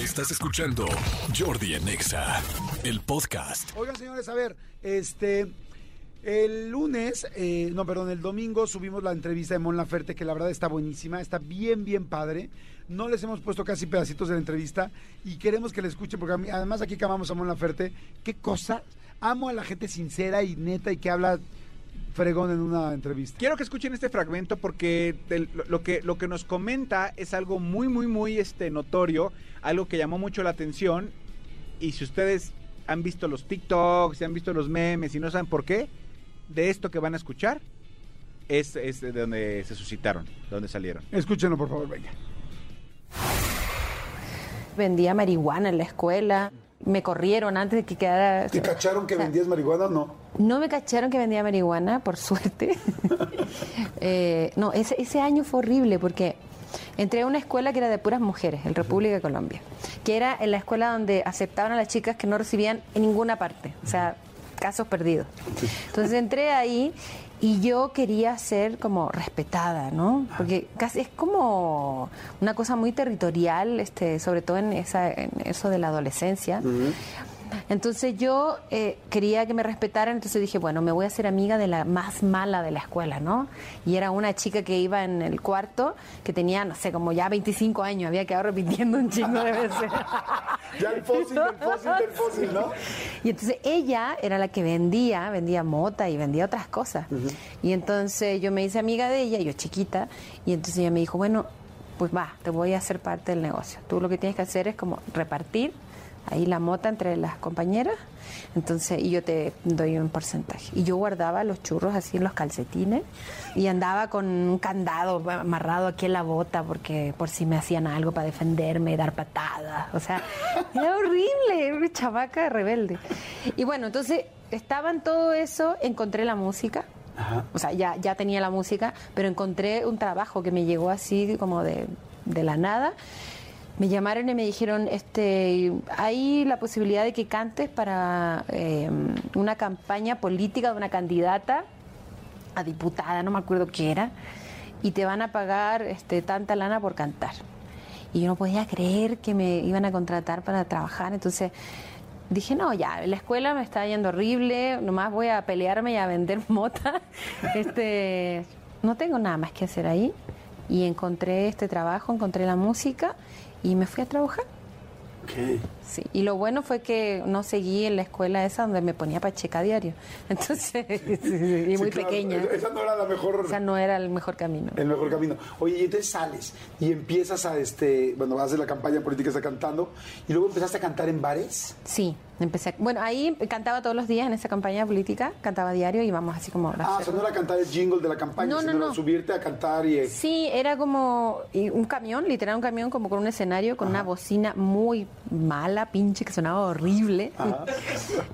Estás escuchando Jordi en Exa, el podcast. Oigan, señores, a ver, este. El lunes, eh, no, perdón, el domingo subimos la entrevista de Mon Laferte, que la verdad está buenísima, está bien, bien padre. No les hemos puesto casi pedacitos de la entrevista y queremos que la escuchen, porque además aquí que amamos a Mon Laferte, qué cosa. Amo a la gente sincera y neta y que habla fregón en una entrevista. Quiero que escuchen este fragmento porque lo que, lo que nos comenta es algo muy, muy, muy este, notorio, algo que llamó mucho la atención. Y si ustedes han visto los TikToks, si han visto los memes y no saben por qué, de esto que van a escuchar es, es de donde se suscitaron, de donde salieron. Escúchenlo, por favor, venga. Vendía marihuana en la escuela. Me corrieron antes de que quedara. ¿Te cacharon que o sea, vendías marihuana o no? No me cacharon que vendía marihuana, por suerte. Eh, no, ese, ese año fue horrible porque entré a una escuela que era de puras mujeres, en República de Colombia, que era en la escuela donde aceptaban a las chicas que no recibían en ninguna parte, o sea, casos perdidos. Entonces entré ahí y yo quería ser como respetada, ¿no? Porque casi es como una cosa muy territorial, este, sobre todo en, esa, en eso de la adolescencia. Entonces yo eh, quería que me respetaran, entonces dije, bueno, me voy a hacer amiga de la más mala de la escuela, ¿no? Y era una chica que iba en el cuarto, que tenía, no sé, como ya 25 años, había quedado repitiendo un chingo de veces. Ya el fósil, el fósil, el fósil, ¿no? Y entonces ella era la que vendía, vendía mota y vendía otras cosas. Y entonces yo me hice amiga de ella, yo chiquita, y entonces ella me dijo, bueno, pues va, te voy a hacer parte del negocio. Tú lo que tienes que hacer es como repartir ahí la mota entre las compañeras, entonces, y yo te doy un porcentaje. Y yo guardaba los churros así en los calcetines y andaba con un candado amarrado aquí en la bota porque por si me hacían algo para defenderme, dar patadas. O sea, era horrible, era una chavaca rebelde. Y bueno, entonces estaba en todo eso, encontré la música. O sea, ya, ya tenía la música, pero encontré un trabajo que me llegó así como de, de la nada. Me llamaron y me dijeron, este, hay la posibilidad de que cantes para eh, una campaña política de una candidata a diputada, no me acuerdo qué era, y te van a pagar este, tanta lana por cantar. Y yo no podía creer que me iban a contratar para trabajar, entonces dije, no, ya, la escuela me está yendo horrible, nomás voy a pelearme y a vender mota. Este, no tengo nada más que hacer ahí. Y encontré este trabajo, encontré la música y me fui a trabajar. Sí, y lo bueno fue que no seguí en la escuela esa donde me ponía pacheca diario. Entonces, y muy claro, pequeña. Esa no era la mejor. O sea, no era el mejor camino. el mejor camino. Oye, y entonces sales y empiezas a, este, bueno, vas a hacer la campaña política, está cantando, y luego empezaste a cantar en bares. Sí, empecé. a- bueno, ahí cantaba todos los días en esa campaña política, cantaba diario y íbamos así como. Ah, o hacer- sea, no era cantar el jingle de la campaña, No, no, sino era subirte a cantar y... Sí, era como un camión, literal un camión como con un escenario, con una bocina muy mala, pinche, que sonaba horrible.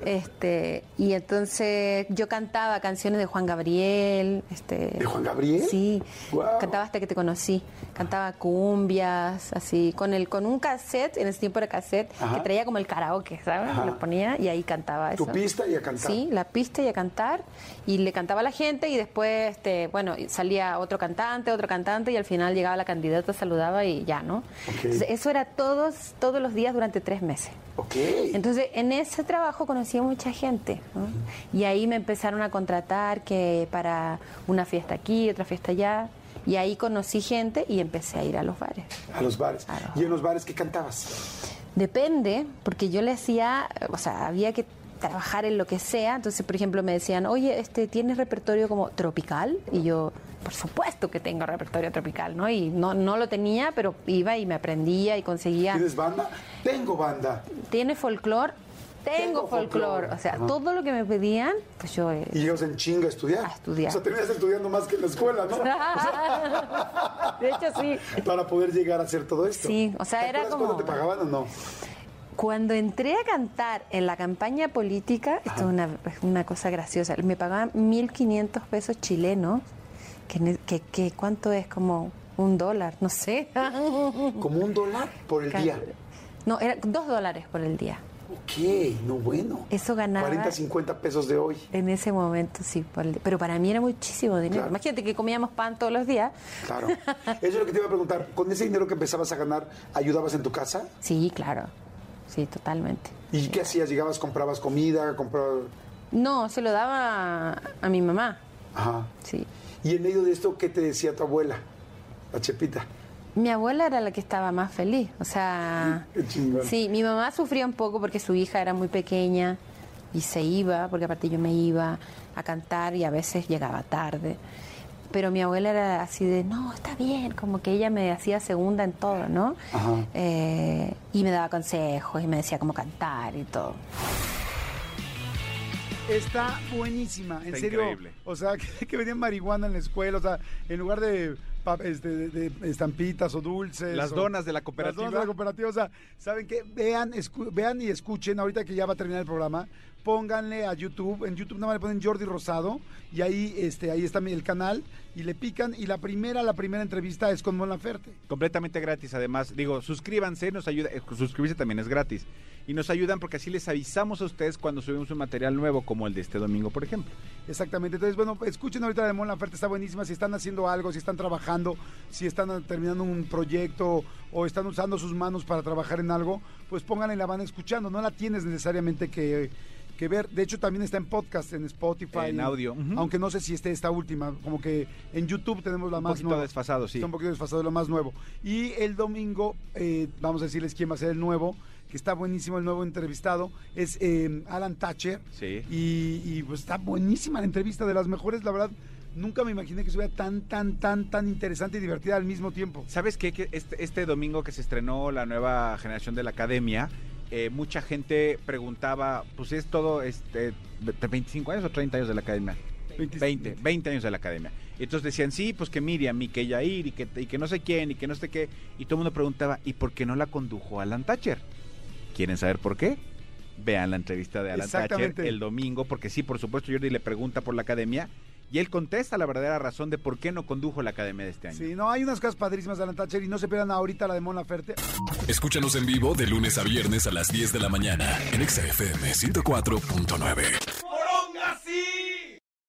Este, y entonces yo cantaba canciones de Juan Gabriel, este ¿De Juan Gabriel? Sí, Guau. cantaba hasta que te conocí. Cantaba cumbias, así, con el con un cassette, en ese tiempo era cassette, Ajá. que traía como el karaoke, ¿sabes? Ponía y ahí cantaba Tu eso. pista y a cantar. Sí, la pista y a cantar. Y le cantaba a la gente y después, este, bueno, salía otro cantante, otro cantante y al final llegaba la candidata, saludaba y ya, ¿no? Entonces, eso era todos, todos los días durante tres meses. Ok. Entonces, en ese trabajo conocí a mucha gente. ¿no? Y ahí me empezaron a contratar que para una fiesta aquí, otra fiesta allá. Y ahí conocí gente y empecé a ir a los bares. a los bares. A los ¿Y en los bares qué cantabas? Depende, porque yo le hacía, o sea, había que trabajar en lo que sea. Entonces, por ejemplo, me decían, oye, este, ¿tienes repertorio como tropical? Y yo, por supuesto que tengo repertorio tropical, ¿no? Y no, no lo tenía, pero iba y me aprendía y conseguía. ¿Tienes banda? Tengo banda. ¿Tiene folclore? Tengo folclore. O sea, Ajá. todo lo que me pedían, pues yo... eh, Y llegas en chinga a estudiar. A estudiar. O sea, terminas estudiando más que en la escuela, ¿no? de hecho, sí. Para poder llegar a hacer todo esto. Sí, o sea, ¿Te era como- cuando te pagaban o no? Cuando entré a cantar en la campaña política, esto es una, una cosa graciosa, me pagaban 1.500 pesos chilenos, que, que, que ¿cuánto es? Como un dólar, no sé. Como un dólar por el día. No, era dos dólares por el día. Ok, no bueno. Eso ganaba. 40, 50 pesos de hoy. En ese momento sí, pero para mí era muchísimo dinero. Claro. Imagínate que comíamos pan todos los días. Claro. Eso es lo que te iba a preguntar. ¿Con ese dinero que empezabas a ganar, ayudabas en tu casa? Sí, claro. Sí, totalmente. ¿Y qué hacías? ¿Llegabas, comprabas comida, comprabas...? No, se lo daba a mi mamá. Ajá. Sí. Y en medio de esto, ¿qué te decía tu abuela? La Chepita. Mi abuela era la que estaba más feliz. O sea, Qué chingón. sí, mi mamá sufría un poco porque su hija era muy pequeña y se iba, porque aparte yo me iba a cantar y a veces llegaba tarde. Pero mi abuela era así de, no, está bien, como que ella me hacía segunda en todo, ¿no? Ajá. Eh, y me daba consejos y me decía cómo cantar y todo. Está buenísima, en Está serio. increíble. O sea, que, que vendían marihuana en la escuela, o sea, en lugar de, este, de- de estampitas o dulces. Las o- donas de la cooperativa. Las donas de la cooperativa, o sea, ¿saben qué? Vean, escu- vean y escuchen, ahorita que ya va a terminar el programa, pónganle a YouTube, en YouTube nada más le ponen Jordi Rosado y ahí, este, ahí está el canal y le pican y la primera, la primera entrevista es con Mon Laferte. Completamente gratis, además. Digo, suscríbanse, nos ayuda. eh, Suscribirse también es gratis. Y nos ayudan porque así les avisamos a ustedes cuando subimos un material nuevo, como el de este domingo, por ejemplo. Exactamente. Entonces, bueno, escuchen ahorita la de Mon Laferte, está buenísima. Si están haciendo algo, si están trabajando, si están eh, terminando un proyecto o están usando sus manos para trabajar en algo, pues pónganla y la van escuchando. No la tienes necesariamente que, que ver. De hecho, también está en podcast, en Spotify. En audio. Aunque no sé si esté esta última. Como que en YouTube tenemos la Un más poquito nueva. desfasado, sí. Está un poquito desfasado, lo más nuevo. Y el domingo, eh, vamos a decirles quién va a ser el nuevo, que está buenísimo el nuevo entrevistado, es eh, Alan Thatcher. Sí. Y, y, pues está buenísima la entrevista, de las mejores, la verdad. Nunca me imaginé que estuviera tan, tan, tan, tan interesante y divertida al mismo tiempo. ¿Sabes qué? Que este, este domingo que se estrenó la nueva generación de la academia, eh, mucha gente preguntaba, pues es todo este, de 25 años o 30 años de la academia. 20, 20 años de la academia. Y entonces decían, sí, pues que Miriam y que Yair y que, y que no sé quién y que no sé qué. Y todo el mundo preguntaba, ¿y por qué no la condujo Alan Thatcher? ¿Quieren saber por qué? Vean la entrevista de Alan Thatcher el domingo, porque sí, por supuesto, Jordi le pregunta por la academia y él contesta la verdadera razón de por qué no condujo la academia de este año. Sí, no, hay unas cosas padrísimas de Alan Thatcher y no se pierdan ahorita la de Mon Laferte. Escúchanos en vivo de lunes a viernes a las 10 de la mañana en Exa FM 104.9.